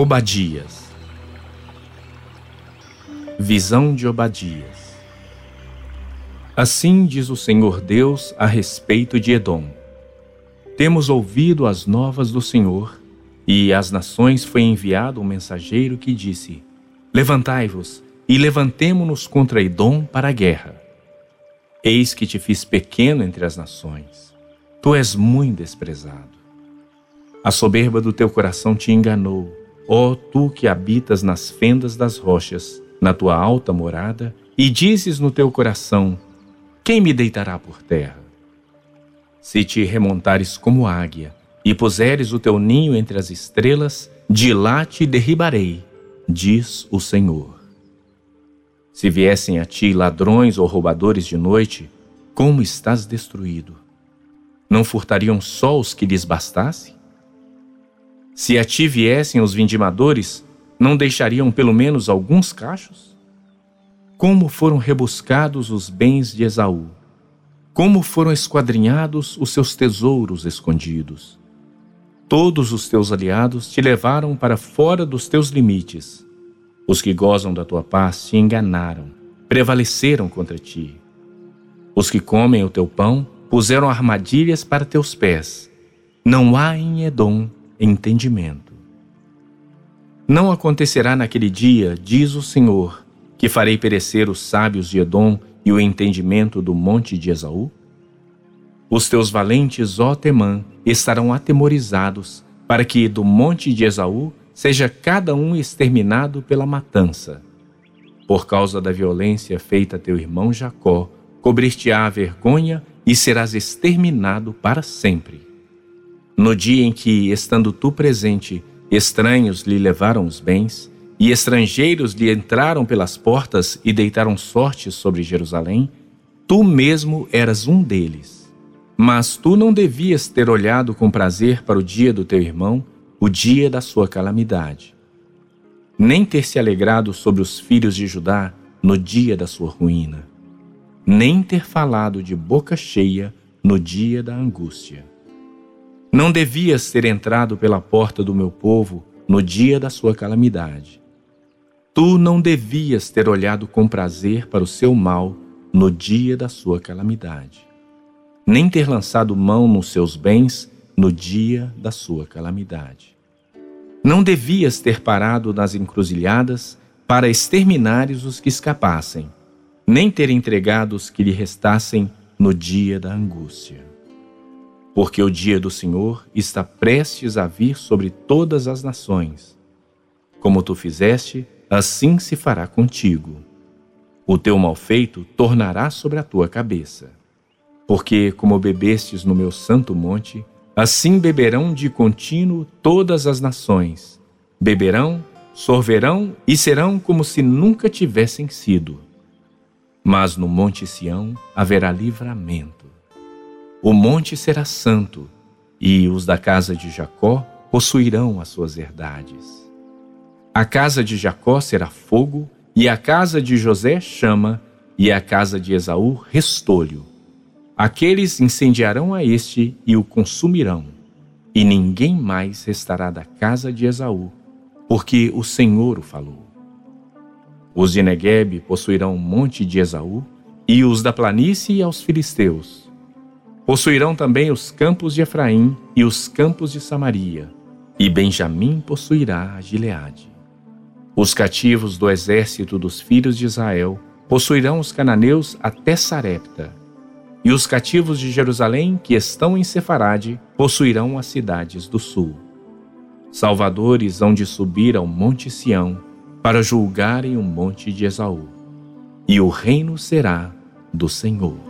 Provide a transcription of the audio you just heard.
Obadias Visão de Obadias Assim diz o Senhor Deus a respeito de Edom. Temos ouvido as novas do Senhor, e às nações foi enviado um mensageiro que disse: Levantai-vos e levantemo-nos contra Edom para a guerra. Eis que te fiz pequeno entre as nações. Tu és muito desprezado. A soberba do teu coração te enganou Ó tu que habitas nas fendas das rochas, na tua alta morada, e dizes no teu coração: Quem me deitará por terra? Se te remontares como águia, e puseres o teu ninho entre as estrelas, de lá te derribarei, diz o Senhor. Se viessem a ti ladrões ou roubadores de noite, como estás destruído? Não furtariam só os que lhes bastasse? Se a ti viessem os vindimadores, não deixariam pelo menos alguns cachos? Como foram rebuscados os bens de Esaú? Como foram esquadrinhados os seus tesouros escondidos? Todos os teus aliados te levaram para fora dos teus limites. Os que gozam da tua paz te enganaram, prevaleceram contra ti. Os que comem o teu pão puseram armadilhas para teus pés. Não há em Edom entendimento. Não acontecerá naquele dia, diz o Senhor, que farei perecer os sábios de Edom e o entendimento do monte de Esaú? Os teus valentes, ó Temã, estarão atemorizados, para que do monte de Esaú seja cada um exterminado pela matança. Por causa da violência feita a teu irmão Jacó, cobrir-te-á a vergonha e serás exterminado para sempre. No dia em que, estando tu presente, estranhos lhe levaram os bens, e estrangeiros lhe entraram pelas portas e deitaram sorte sobre Jerusalém, tu mesmo eras um deles. Mas tu não devias ter olhado com prazer para o dia do teu irmão, o dia da sua calamidade, nem ter se alegrado sobre os filhos de Judá no dia da sua ruína, nem ter falado de boca cheia no dia da angústia. Não devias ter entrado pela porta do meu povo no dia da sua calamidade. Tu não devias ter olhado com prazer para o seu mal no dia da sua calamidade, nem ter lançado mão nos seus bens no dia da sua calamidade. Não devias ter parado nas encruzilhadas para exterminares os que escapassem, nem ter entregado os que lhe restassem no dia da angústia porque o dia do Senhor está prestes a vir sobre todas as nações. Como tu fizeste, assim se fará contigo. O teu malfeito tornará sobre a tua cabeça. Porque, como bebestes no meu santo monte, assim beberão de contínuo todas as nações. Beberão, sorverão e serão como se nunca tivessem sido. Mas no monte Sião haverá livramento o monte será santo, e os da casa de Jacó possuirão as suas herdades. A casa de Jacó será fogo, e a casa de José chama, e a casa de Esaú restolho. Aqueles incendiarão a este e o consumirão, e ninguém mais restará da casa de Esaú, porque o Senhor o falou. Os de Negueb possuirão o monte de Esaú, e os da planície aos filisteus Possuirão também os campos de Efraim e os campos de Samaria, e Benjamim possuirá a Gileade. Os cativos do exército dos filhos de Israel possuirão os cananeus até Sarepta, e os cativos de Jerusalém que estão em Sefarade possuirão as cidades do sul. Salvadores hão de subir ao monte Sião para julgarem o monte de Esaú, e o reino será do Senhor.